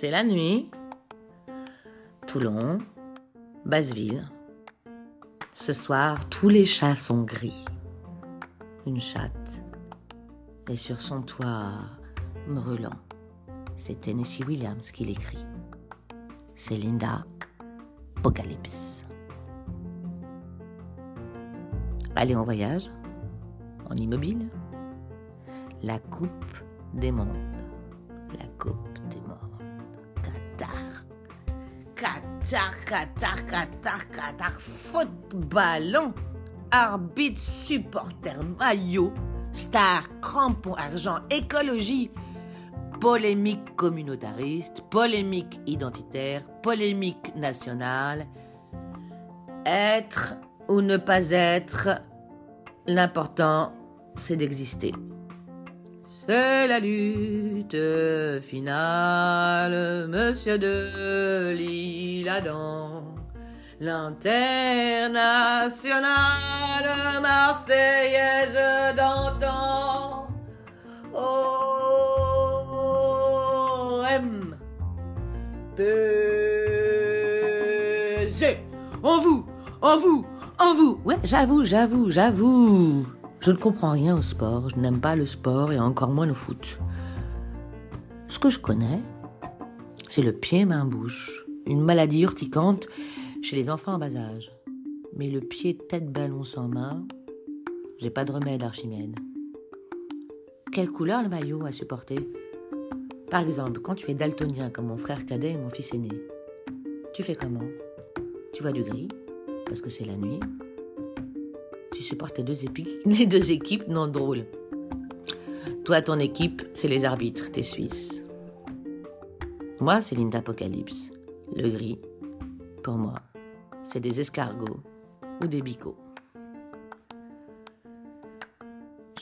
C'est la nuit. Toulon, Basseville. Ce soir, tous les chats sont gris. Une chatte. Et sur son toit brûlant, c'est Tennessee Williams qui l'écrit. C'est Linda Apocalypse. Allez en voyage, en immobile. La coupe des mondes. Qatar, Qatar, Qatar, Qatar. Footballon. Arbitre, supporter, maillot. Star, crampon, argent, écologie. Polémique communautariste, polémique identitaire, polémique nationale. Être ou ne pas être, l'important, c'est d'exister. C'est la lutte finale, monsieur de l'Isle-Adam. L'internationale marseillaise d'antan. O M P G. En vous, en vous, en vous. Ouais, j'avoue, j'avoue, j'avoue. Je ne comprends rien au sport, je n'aime pas le sport et encore moins le foot. Ce que je connais, c'est le pied-main-bouche, une maladie urticante chez les enfants en bas âge. Mais le pied tête-ballon sans main, j'ai pas de remède, Archimède. Quelle couleur le maillot à supporter? Par exemple, quand tu es daltonien comme mon frère cadet et mon fils aîné, tu fais comment? Tu vois du gris, parce que c'est la nuit, tu supportes les deux, équipes, non drôle. Toi, ton équipe, c'est les arbitres, t'es suisse. Moi, c'est Linda Apocalypse. Le gris, pour moi, c'est des escargots ou des bicots.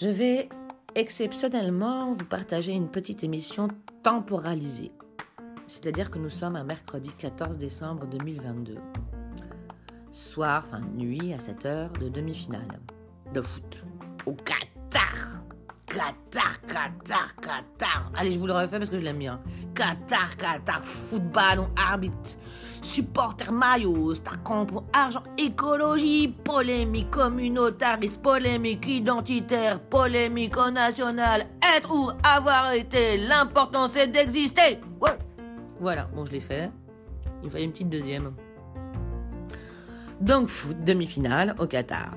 Je vais exceptionnellement vous partager une petite émission temporalisée. C'est-à-dire que nous sommes un mercredi 14 décembre 2022 soir, enfin nuit à 7 heures de demi-finale de foot au Qatar. Qatar, Qatar, Qatar. Allez, je vous le refais parce que je l'aime bien. Qatar, Qatar, football, arbitre, supporter maillot, star camp, argent, écologie, polémique communautariste, polémique identitaire, polémique au national, être ou avoir été, l'important c'est d'exister. Voilà, bon, je l'ai fait. Il fallait une petite deuxième. Donc foot, demi-finale au Qatar.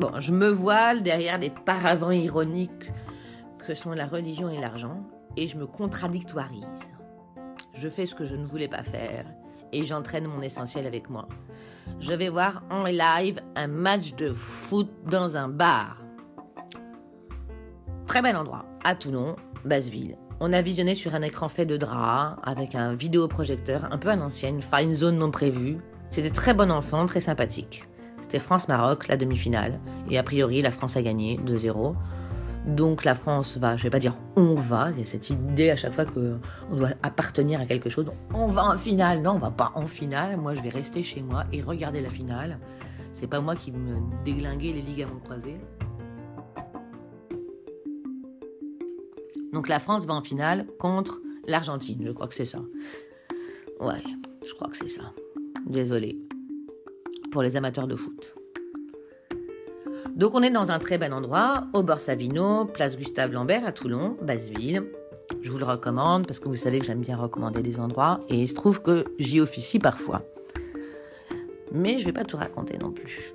Bon, je me voile derrière les paravents ironiques que sont la religion et l'argent et je me contradictoirise. Je fais ce que je ne voulais pas faire et j'entraîne mon essentiel avec moi. Je vais voir en live un match de foot dans un bar. Très bel endroit, à Toulon, Basseville. On a visionné sur un écran fait de drap, avec un vidéoprojecteur un peu à l'ancienne, fine zone non prévue, c'était très bon enfant, très sympathique. C'était France-Maroc, la demi-finale. Et a priori, la France a gagné 2-0. Donc la France va, je vais pas dire on va, il y a cette idée à chaque fois que on doit appartenir à quelque chose. On va en finale. Non, on va pas en finale. Moi, je vais rester chez moi et regarder la finale. C'est pas moi qui me déglinguer les ligaments croisés. Donc la France va en finale contre l'Argentine. Je crois que c'est ça. Ouais, je crois que c'est ça. Désolé pour les amateurs de foot. Donc on est dans un très bel endroit, au bord Savino, place Gustave Lambert à Toulon, Basseville. Je vous le recommande parce que vous savez que j'aime bien recommander des endroits et il se trouve que j'y officie parfois. Mais je vais pas tout raconter non plus.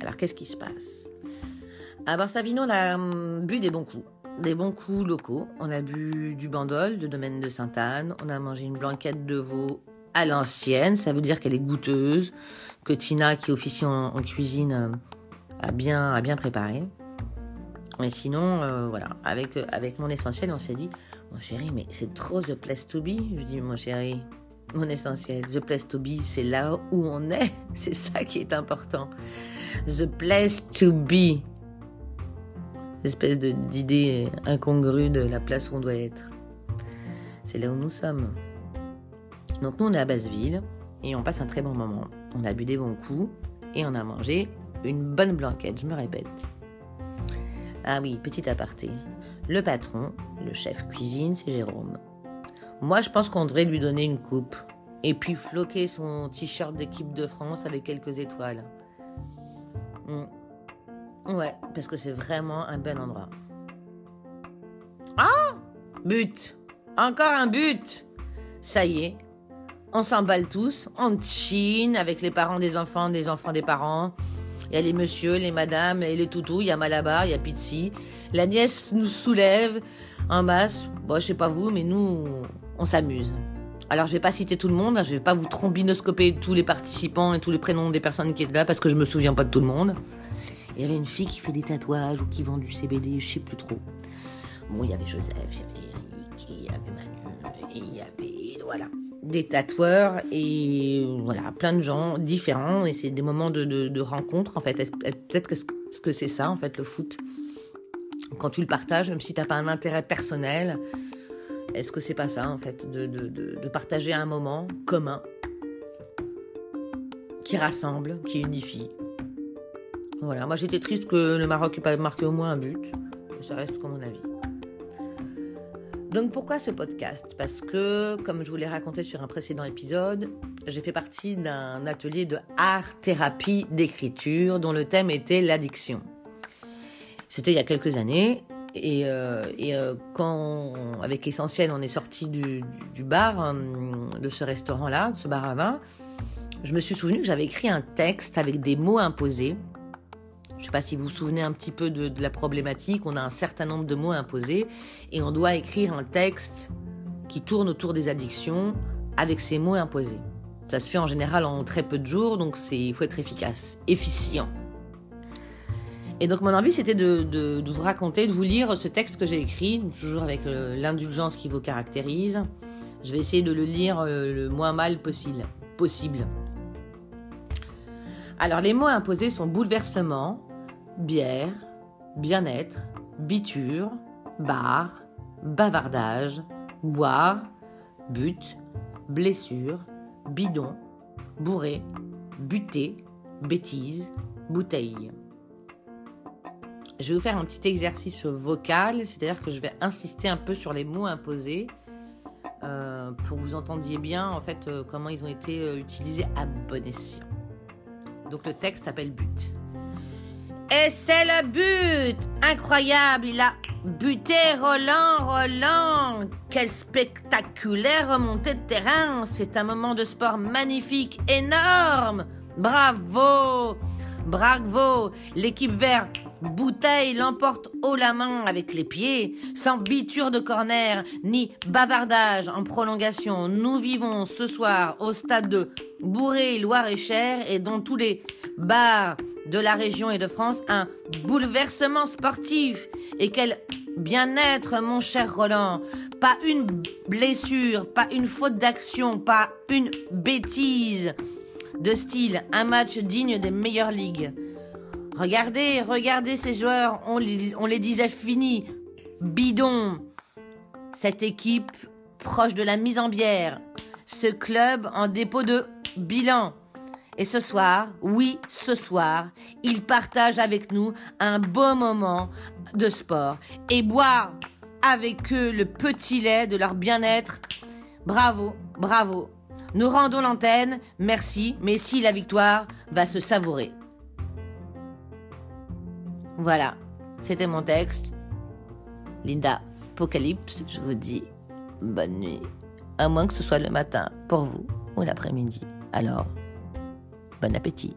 Alors qu'est-ce qui se passe? À Borsavino, on a hum, bu des bons coups des bons coups locaux. On a bu du bandol de domaine de Sainte-Anne. On a mangé une blanquette de veau à l'ancienne. Ça veut dire qu'elle est goûteuse. Que Tina, qui officie en, en cuisine, a bien, a bien préparé. Mais sinon, euh, voilà, avec, avec mon essentiel, on s'est dit, mon chéri, mais c'est trop the place to be. Je dis, mon chéri, mon essentiel, the place to be, c'est là où on est. C'est ça qui est important. The place to be espèce de- d'idée incongrue de la place où on doit être. C'est là où nous sommes. Donc nous, on est à Basseville et on passe un très bon moment. On a bu des bons coups et on a mangé une bonne blanquette, je me répète. Ah oui, petit aparté. Le patron, le chef cuisine, c'est Jérôme. Moi, je pense qu'on devrait lui donner une coupe. Et puis floquer son t-shirt d'équipe de France avec quelques étoiles. Hmm. Ouais, parce que c'est vraiment un bel endroit. Ah But Encore un but Ça y est, on s'emballe tous, on chine avec les parents des enfants, des enfants des parents. Il y a les messieurs, les madames et les toutous, il y a Malabar, il y a Pizzi. La nièce nous soulève en masse. Bon, je sais pas vous, mais nous, on s'amuse. Alors, je vais pas citer tout le monde, je vais pas vous trombinoscoper tous les participants et tous les prénoms des personnes qui étaient là parce que je me souviens pas de tout le monde. Il y avait une fille qui fait des tatouages ou qui vend du CBD, je sais plus trop. Bon, il y avait Joseph, il y avait Eric, il y avait Manu, et il y avait. Voilà des tatoueurs et voilà, plein de gens différents et c'est des moments de, rencontre en fait. Peut-être que, c'est ça en fait le foot? Quand tu le partages, même si tu n'as pas un intérêt personnel, est-ce que c'est pas ça en fait de, partager un moment commun qui rassemble, qui unifie? Voilà, moi j'étais triste que le Maroc ait pas marqué au moins un but, ça reste comme mon avis. Donc pourquoi ce podcast? Parce que, comme je vous l'ai raconté sur un précédent épisode, j'ai fait partie d'un atelier de art-thérapie d'écriture dont le thème était l'addiction. C'était il y a quelques années. Et, euh, euh, quand, avec Essentiel, on est sorti du, bar, euh, de ce restaurant-là, de ce bar à vin, je me suis souvenu que j'avais écrit un texte avec des mots imposés je ne sais pas si vous vous souvenez un petit peu de, la problématique. On a un certain nombre de mots imposés et on doit écrire un texte qui tourne autour des addictions avec ces mots imposés. Ça se fait en général en très peu de jours, donc il faut être efficace, efficient. Et donc mon envie, c'était de, vous raconter, de vous lire ce texte que j'ai écrit, toujours avec euh, l'indulgence qui vous caractérise. Je vais essayer de le lire euh, le moins mal possible. possible. Alors les mots imposés sont bouleversement, bière, bien-être, biture, bar, bavardage, boire, but, blessure, bidon, bourré, buté, bêtise, bouteille. Je vais vous faire un petit exercice vocal, c'est-à-dire que je vais insister un peu sur les mots imposés euh, pour que vous entendiez bien en fait euh, comment ils ont été euh, utilisés à bon escient. Donc le texte s'appelle but. Et c'est le but. Incroyable, il a buté Roland, Roland. Quelle spectaculaire remontée de terrain. C'est un moment de sport magnifique, énorme. Bravo Bravo. L'équipe verte Bouteille l'emporte haut la main avec les pieds, sans biture de corner, ni bavardage en prolongation. Nous vivons ce soir au stade de Bourré, Loire-et-Cher et dans tous les bars de la région et de France un bouleversement sportif. Et quel bien-être, mon cher Roland. Pas une blessure, pas une faute d'action, pas une bêtise de style, un match digne des meilleures ligues. Regardez, regardez ces joueurs, on les, on disait finis, bidon. Cette équipe proche de la mise en bière, ce club en dépôt de bilan. Et ce soir, oui, ce soir, ils partagent avec nous un beau moment de sport et boire avec eux le petit lait de leur bien-être. Bravo, bravo. Nous rendons l'antenne, merci, mais si la victoire va se savourer. Voilà, c'était mon texte. Linda Apocalypse, je vous dis bonne nuit. À moins que ce soit le matin pour vous ou l'après-midi. Alors, Bon appétit